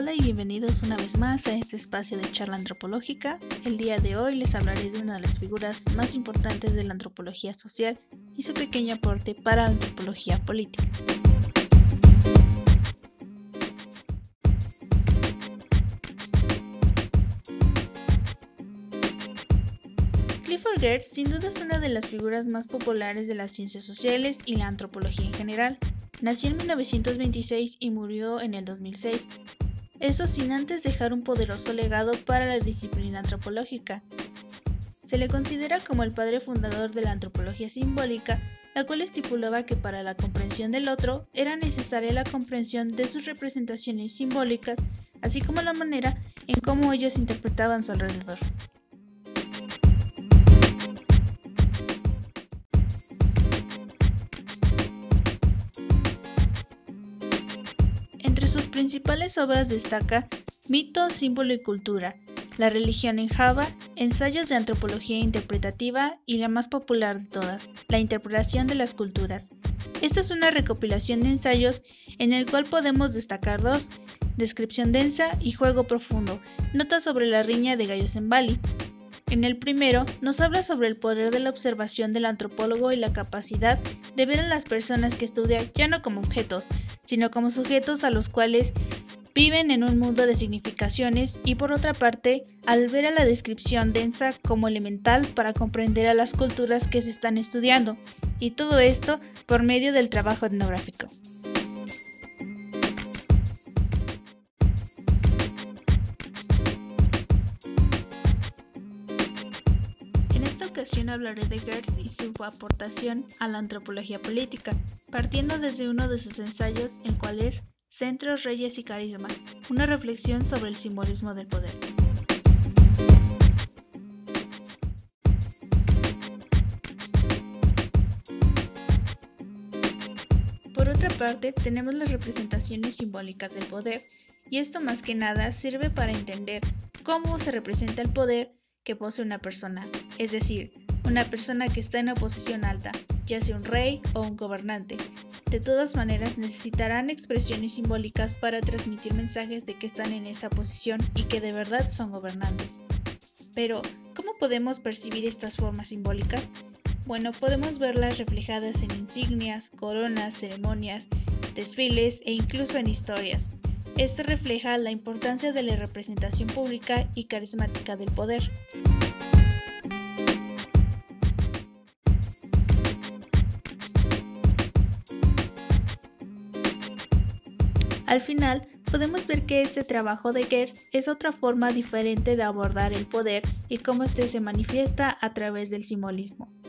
Hola y bienvenidos una vez más a este espacio de charla antropológica. El día de hoy les hablaré de una de las figuras más importantes de la antropología social y su pequeño aporte para la antropología política. Clifford Geertz sin duda es una de las figuras más populares de las ciencias sociales y la antropología en general. Nació en 1926 y murió en el 2006. Eso sin antes dejar un poderoso legado para la disciplina antropológica. Se le considera como el padre fundador de la antropología simbólica, la cual estipulaba que para la comprensión del otro era necesaria la comprensión de sus representaciones simbólicas, así como la manera en cómo ellos interpretaban su alrededor. Sus principales obras destaca Mito, símbolo y cultura, La religión en Java, Ensayos de antropología interpretativa y la más popular de todas, La interpretación de las culturas. Esta es una recopilación de ensayos en el cual podemos destacar dos, descripción densa y juego profundo, notas sobre la riña de gallos en Bali. En el primero, nos habla sobre el poder de la observación del antropólogo y la capacidad de ver a las personas que estudia ya no como objetos, sino como sujetos a los cuales viven en un mundo de significaciones y por otra parte, al ver a la descripción densa como elemental para comprender a las culturas que se están estudiando, y todo esto por medio del trabajo etnográfico. Hablaré de Geertz y su aportación a la antropología política, partiendo desde uno de sus ensayos, el cual es Centros, Reyes y Carisma, una reflexión sobre el simbolismo del poder. Por otra parte, tenemos las representaciones simbólicas del poder, y esto más que nada sirve para entender cómo se representa el poder posee una persona, es decir, una persona que está en una posición alta, ya sea un rey o un gobernante. De todas maneras necesitarán expresiones simbólicas para transmitir mensajes de que están en esa posición y que de verdad son gobernantes. Pero, ¿cómo podemos percibir estas formas simbólicas? Bueno, podemos verlas reflejadas en insignias, coronas, ceremonias, desfiles e incluso en historias. Esto refleja la importancia de la representación pública y carismática del poder. Al final, podemos ver que este trabajo de Geertz es otra forma diferente de abordar el poder y cómo éste se manifiesta a través del simbolismo.